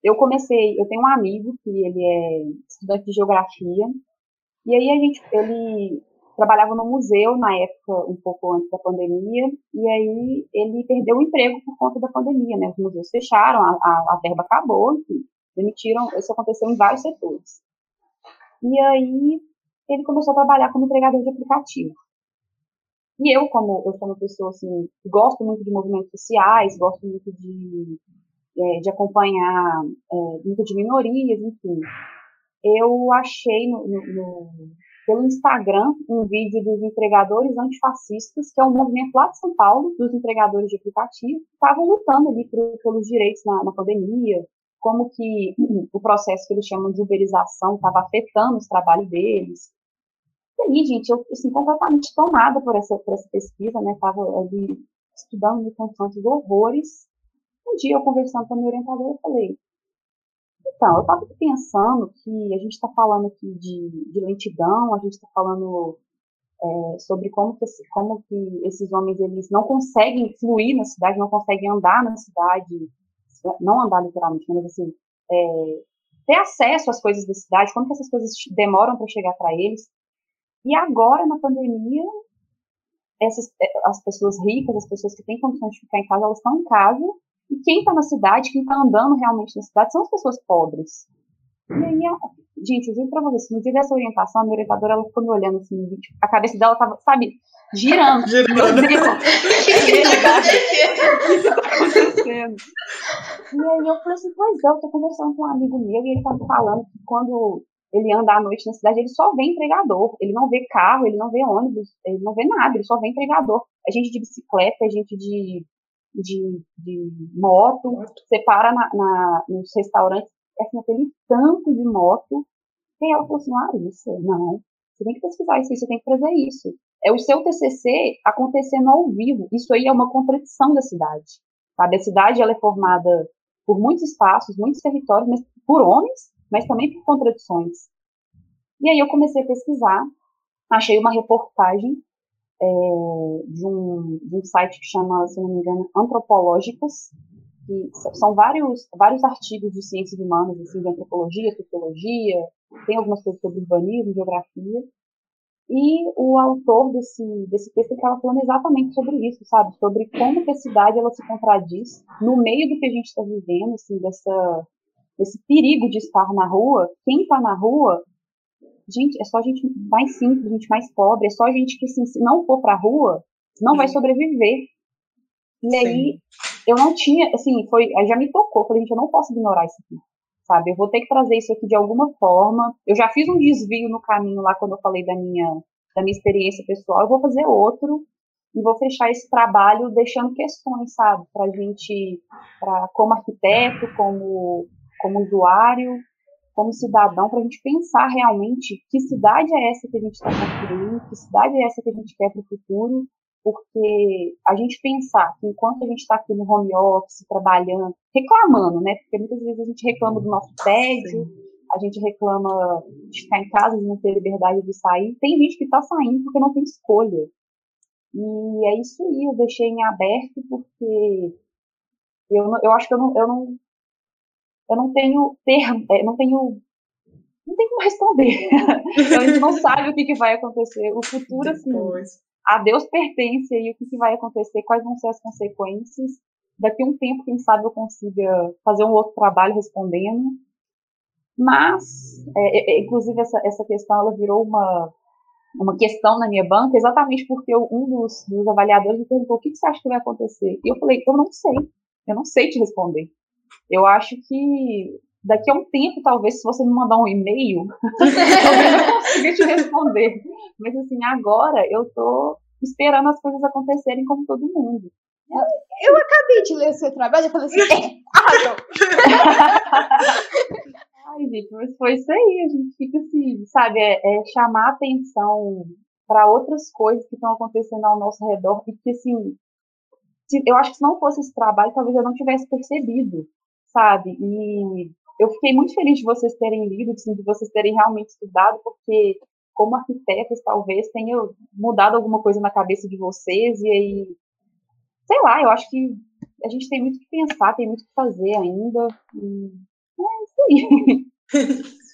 Eu comecei, eu tenho um amigo que ele é estudante de geografia, e aí a gente, ele trabalhava no museu na época, um pouco antes da pandemia, e aí ele perdeu o emprego por conta da pandemia, né? Os museus fecharam, a, a, a verba acabou, enfim, demitiram, isso aconteceu em vários setores. E aí ele começou a trabalhar como entregador de aplicativo. E eu, como eu sou uma pessoa assim, que gosto muito de movimentos sociais, gosto muito de, é, de acompanhar é, muito de minorias, enfim, eu achei no, no, no pelo Instagram um vídeo dos entregadores antifascistas, que é um movimento lá de São Paulo, dos entregadores de aplicativo, que estavam lutando ali por, pelos direitos na, na, pandemia, como que o processo que eles chamam de uberização estava afetando os trabalhos deles. Aí, gente, eu, assim, completamente tomada por essa, por essa pesquisa, né, estava ali estudando me constantes horrores. Um dia, eu conversando com a minha orientadora, eu falei, então, eu estava pensando que a gente está falando aqui de, de, lentidão, a gente está falando é, sobre como que, como que esses homens eles não conseguem fluir na cidade, não conseguem andar na cidade, não andar literalmente, mas assim, é, ter acesso às coisas da cidade, como que essas coisas demoram para chegar para eles. E agora, na pandemia, essas, é, as pessoas ricas, as pessoas que têm condições de ficar em casa, elas estão em casa e quem está na cidade, quem está andando realmente na cidade, são as pessoas pobres. E aí, gente, eu digo pra vocês, no dia dessa orientação, a minha orientadora, ela ficou me olhando assim no vídeo. A cabeça dela tava, sabe, girando. girando. Meu Deus, o que está acontecendo? E aí eu falei assim, pois é, eu tô conversando com um amigo meu e ele tá me falando que quando ele anda à noite na cidade, ele só vê entregador. Ele não vê carro, ele não vê ônibus, ele não vê nada, ele só vê entregador. É gente de bicicleta, é gente de de, de moto, você para na, na, nos restaurantes, é assim, aquele tanto de moto. E ela falou assim, Larissa, não, você tem que pesquisar isso, você tem que fazer isso. É o seu TCC acontecendo ao vivo. Isso aí é uma contradição da cidade. Sabe? A cidade ela é formada por muitos espaços, muitos territórios, mas por homens, mas também por contradições. E aí eu comecei a pesquisar, achei uma reportagem é, de, um, de um site que chama, se não me engano, Antropológicas, que são vários, vários artigos de ciências humanas, assim, de antropologia, sociologia, tem algumas coisas sobre urbanismo, geografia, e o autor desse, desse texto estava falando exatamente sobre isso, sabe? Sobre como que a cidade ela se contradiz no meio do que a gente está vivendo, assim, dessa, desse perigo de estar na rua. Quem está na rua gente, é só gente mais simples, gente mais pobre, é só gente que, assim, se não for pra rua, não vai sobreviver. E Sim. aí, eu não tinha, assim, foi, aí já me tocou, falei, gente, eu não posso ignorar isso aqui, sabe? Eu vou ter que trazer isso aqui de alguma forma. Eu já fiz um desvio no caminho lá quando eu falei da minha, da minha experiência pessoal, eu vou fazer outro e vou fechar esse trabalho deixando questões, sabe? Pra gente, pra, como arquiteto, como, como usuário, como cidadão, para a gente pensar realmente que cidade é essa que a gente está construindo, que cidade é essa que a gente quer para o futuro, porque a gente pensar que enquanto a gente está aqui no home office, trabalhando, reclamando, né? Porque muitas vezes a gente reclama do nosso tédio, a gente reclama de ficar em casa, de não ter liberdade de sair. Tem gente que está saindo porque não tem escolha. E é isso aí, eu deixei em aberto porque eu, eu acho que eu não, eu não eu não tenho termo, é, não tenho não tem como responder. então, a gente não sabe o que, que vai acontecer. O futuro, assim, a Deus pertence aí o que, que vai acontecer, quais vão ser as consequências. Daqui a um tempo, quem sabe eu consiga fazer um outro trabalho respondendo. Mas, é, é, é inclusive, essa, essa questão ela virou uma, uma questão na minha banca, exatamente porque eu, um dos, dos avaliadores me perguntou o que, que você acha que vai acontecer. E eu falei, eu não sei, eu não sei te responder. Eu acho que daqui a um tempo, talvez, se você me mandar um e-mail, talvez eu consiga te responder. Mas, assim, agora eu tô esperando as coisas acontecerem como todo mundo. Eu acabei de ler o seu trabalho e falei assim, é, arrasou. Ai, gente, mas foi isso aí. A gente fica assim, sabe, é, é chamar atenção para outras coisas que estão acontecendo ao nosso redor e que, assim, se, eu acho que se não fosse esse trabalho, talvez eu não tivesse percebido, sabe? E eu fiquei muito feliz de vocês terem lido, assim, de vocês terem realmente estudado, porque como arquitetas, talvez tenha mudado alguma coisa na cabeça de vocês, e aí, sei lá, eu acho que a gente tem muito que pensar, tem muito que fazer ainda, e é isso aí.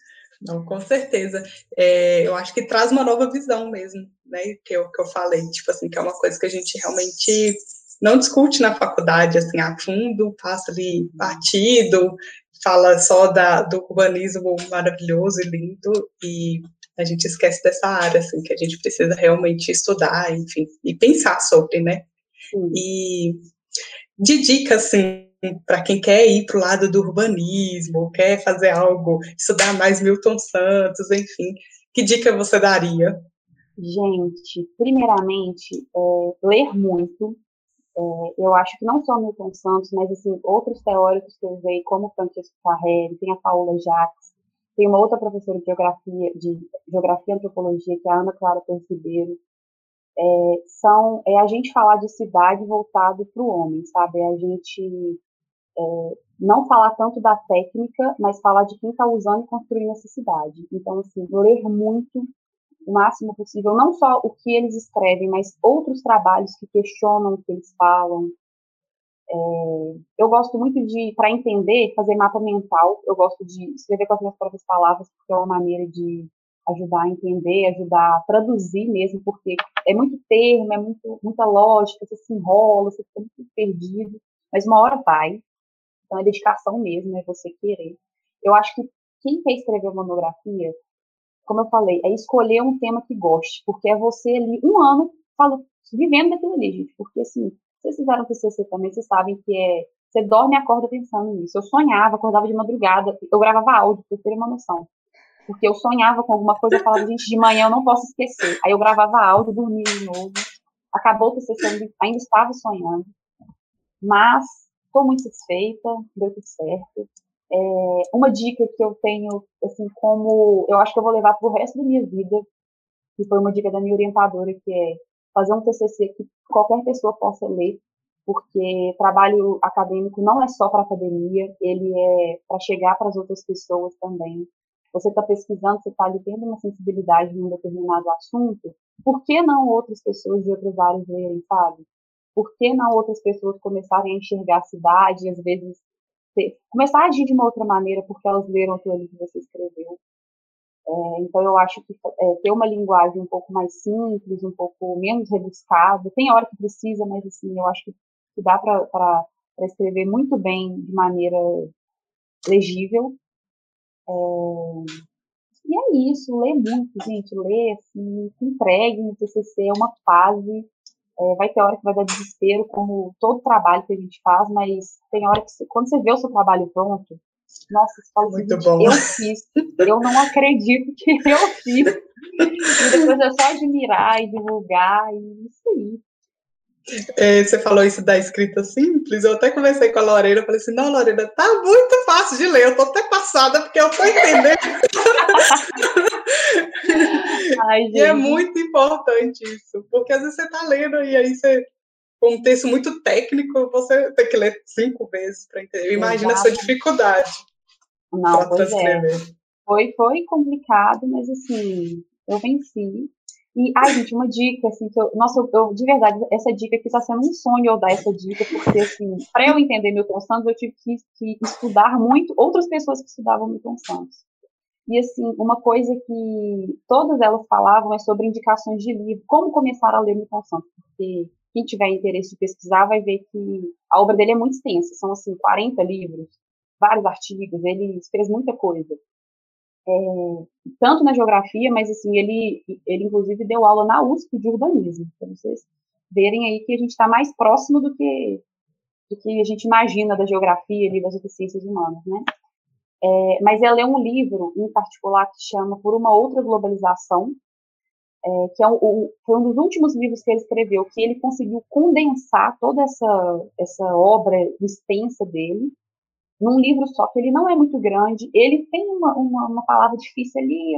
Não, com certeza. É, eu acho que traz uma nova visão mesmo, né? Que eu, que eu falei, tipo assim, que é uma coisa que a gente realmente não discute na faculdade, assim, a fundo, passa ali batido, fala só da, do urbanismo maravilhoso e lindo, e a gente esquece dessa área, assim, que a gente precisa realmente estudar, enfim, e pensar sobre, né? Sim. E de dica, assim, para quem quer ir para o lado do urbanismo, quer fazer algo, estudar mais Milton Santos, enfim, que dica você daria? Gente, primeiramente, é, ler muito. É, eu acho que não só Milton Santos, mas assim, outros teóricos que eu usei, como Francisco Carreri, tem a Paula Jacques, tem uma outra professora de geografia, de geografia e antropologia, que é a Ana Clara Ribeiro. É, são, é a gente falar de cidade voltado para o homem, sabe? É a gente é, não falar tanto da técnica, mas falar de quem está usando e construindo essa cidade. Então, assim, ler muito, o máximo possível, não só o que eles escrevem, mas outros trabalhos que questionam o que eles falam. É, eu gosto muito de, para entender, fazer mapa mental. Eu gosto de escrever com as minhas próprias palavras, porque é uma maneira de ajudar a entender, ajudar a traduzir mesmo, porque é muito termo, é muito, muita lógica, você se enrola, você fica muito perdido, mas uma hora vai. Então é dedicação mesmo, é você querer. Eu acho que quem quer escrever monografia, como eu falei, é escolher um tema que goste, porque é você ali um ano falando, vivendo daquilo ali, gente. Porque assim, vocês fizeram TCC também, vocês sabem que é você dorme e acorda pensando nisso. Eu sonhava, acordava de madrugada, eu gravava áudio, pra ter uma noção. Porque eu sonhava com alguma coisa, eu falava, gente, de manhã eu não posso esquecer. Aí eu gravava áudio, dormia de novo. Acabou o TCC, ainda estava sonhando. Mas Estou muito satisfeita, deu tudo certo. É, uma dica que eu tenho, assim, como eu acho que eu vou levar para o resto da minha vida, que foi uma dica da minha orientadora, que é fazer um TCC que qualquer pessoa possa ler, porque trabalho acadêmico não é só para academia, ele é para chegar para as outras pessoas também. Você está pesquisando, você está ali tendo uma sensibilidade em um determinado assunto, por que não outras pessoas de outras áreas lerem, sabe? por que não outras pessoas começarem a enxergar a cidade, às vezes começar a agir de uma outra maneira porque elas leram aquilo ali que você escreveu. É, então eu acho que é, ter uma linguagem um pouco mais simples, um pouco menos rebuscada, tem hora que precisa, mas assim, eu acho que, que dá para escrever muito bem de maneira legível. É, e é isso, lê muito, gente, lê, assim, se entregue no TCC, é uma fase é, vai ter hora que vai dar desespero, como todo trabalho que a gente faz, mas tem hora que você, quando você vê o seu trabalho pronto, nossa, você fala Muito assim, bom. eu fiz, eu não acredito que eu fiz. E depois é só admirar e divulgar, e isso aí. É, você falou isso da escrita simples, eu até conversei com a Lorena, falei assim, não, Lorena, tá muito fácil de ler, eu tô até passada, porque eu tô entendendo. Ai, e é muito importante isso, porque às vezes você tá lendo e aí você, com um texto muito técnico, você tem que ler cinco vezes para entender. Imagina essa dificuldade. Não, pois é. Foi, foi complicado, mas assim, eu venci. E, ai, gente, uma dica, assim, que eu, nossa, eu, de verdade, essa dica aqui tá sendo um sonho eu dar essa dica, porque, assim, para eu entender Milton Santos, eu tive que, que, estudar muito outras pessoas que estudavam Milton Santos. E, assim, uma coisa que todas elas falavam é sobre indicações de livro, como começar a ler Milton Santos, porque quem tiver interesse de pesquisar vai ver que a obra dele é muito extensa, são, assim, 40 livros, vários artigos, ele fez muita coisa é, tanto na geografia, mas assim, ele, ele inclusive deu aula na USP de urbanismo, para vocês verem aí que a gente está mais próximo do que, do que a gente imagina da geografia e das ciências humanas, né? É, mas ela é um livro, em particular, que chama Por uma Outra Globalização, é, que é um, um, foi um dos últimos livros que ele escreveu, que ele conseguiu condensar toda essa, essa obra extensa dele num livro só, que ele não é muito grande, ele tem uma, uma, uma palavra difícil ali,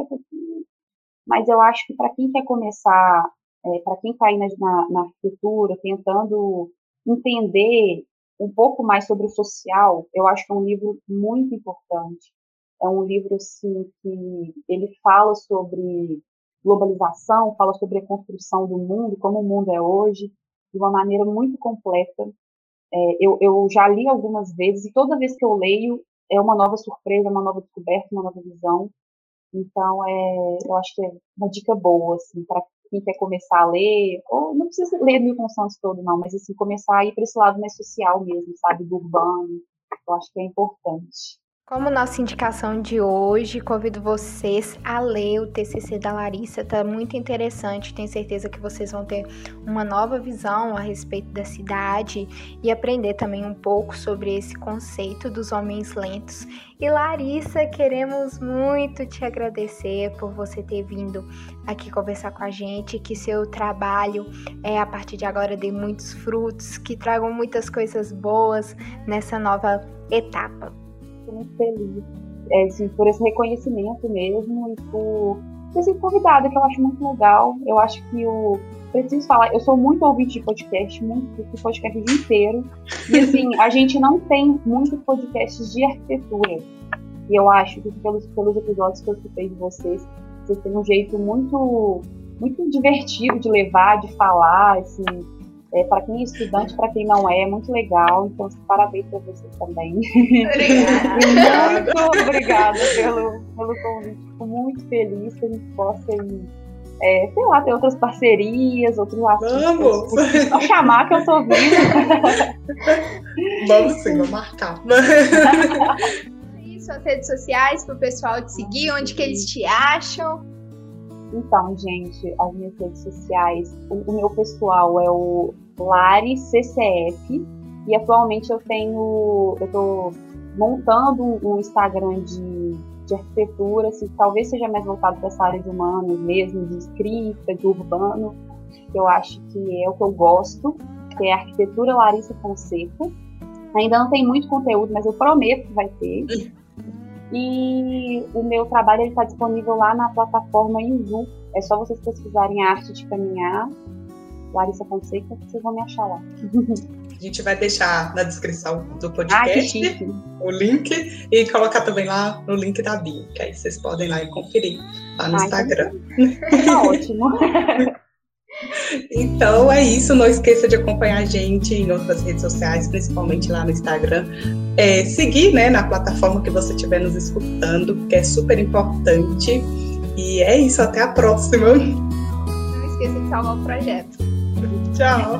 mas eu acho que para quem quer começar, é, para quem está aí na, na, na arquitetura, tentando entender um pouco mais sobre o social, eu acho que é um livro muito importante. É um livro assim que ele fala sobre globalização, fala sobre a construção do mundo, como o mundo é hoje, de uma maneira muito completa. É, eu, eu já li algumas vezes e toda vez que eu leio é uma nova surpresa, uma nova descoberta, uma nova visão. Então, é, eu acho que é uma dica boa, assim, para quem quer começar a ler, ou não precisa ler Milton Santos todo, não, mas assim, começar a ir para esse lado mais social mesmo, sabe, do urbano, eu acho que é importante. Como nossa indicação de hoje, convido vocês a ler o TCC da Larissa, tá muito interessante. Tenho certeza que vocês vão ter uma nova visão a respeito da cidade e aprender também um pouco sobre esse conceito dos homens lentos. E Larissa, queremos muito te agradecer por você ter vindo aqui conversar com a gente, que seu trabalho é a partir de agora dê muitos frutos, que tragam muitas coisas boas nessa nova etapa muito feliz é, assim, por esse reconhecimento mesmo e por ter sido convidada, que eu acho muito legal. Eu acho que o. Preciso falar, eu sou muito ouvinte de podcast, muito de podcast o dia inteiro. E assim, a gente não tem muitos podcasts de arquitetura. E eu acho que pelos, pelos episódios que eu escutei de vocês, vocês têm um jeito muito, muito divertido de levar, de falar, assim, é, para quem é estudante, para quem não é, é muito legal. Então, parabéns para você também. Obrigada. muito obrigada pelo, pelo convite. Fico muito feliz que a gente possa ir, é, sei lá, ter outras parcerias, outros assuntos. Vamos! Só chamar que eu tô vindo. vamos sim, vou marcar. Suas redes sociais para o pessoal te seguir, onde que eles te acham? Então, gente, as minhas redes sociais, o, o meu pessoal é o Lari CCF e atualmente eu tenho, eu tô montando um Instagram de, de arquitetura, assim, talvez seja mais voltado para essa área de humanos mesmo, de escrita, de urbano, que eu acho que é o que eu gosto, que é Arquitetura Larissa Fonseca. Ainda não tem muito conteúdo, mas eu prometo que vai ter. E o meu trabalho está disponível lá na plataforma Inzu. É só vocês pesquisarem a arte de caminhar Larissa Fonseca, vocês vão me achar lá. A gente vai deixar na descrição do podcast o link e colocar também lá no link da bio, que aí vocês podem lá e conferir lá no Ai, Instagram. Tá ótimo. Então é isso. Não esqueça de acompanhar a gente em outras redes sociais, principalmente lá no Instagram. É, seguir né, na plataforma que você estiver nos escutando, que é super importante. E é isso. Até a próxima. Não esqueça de salvar o projeto. 加油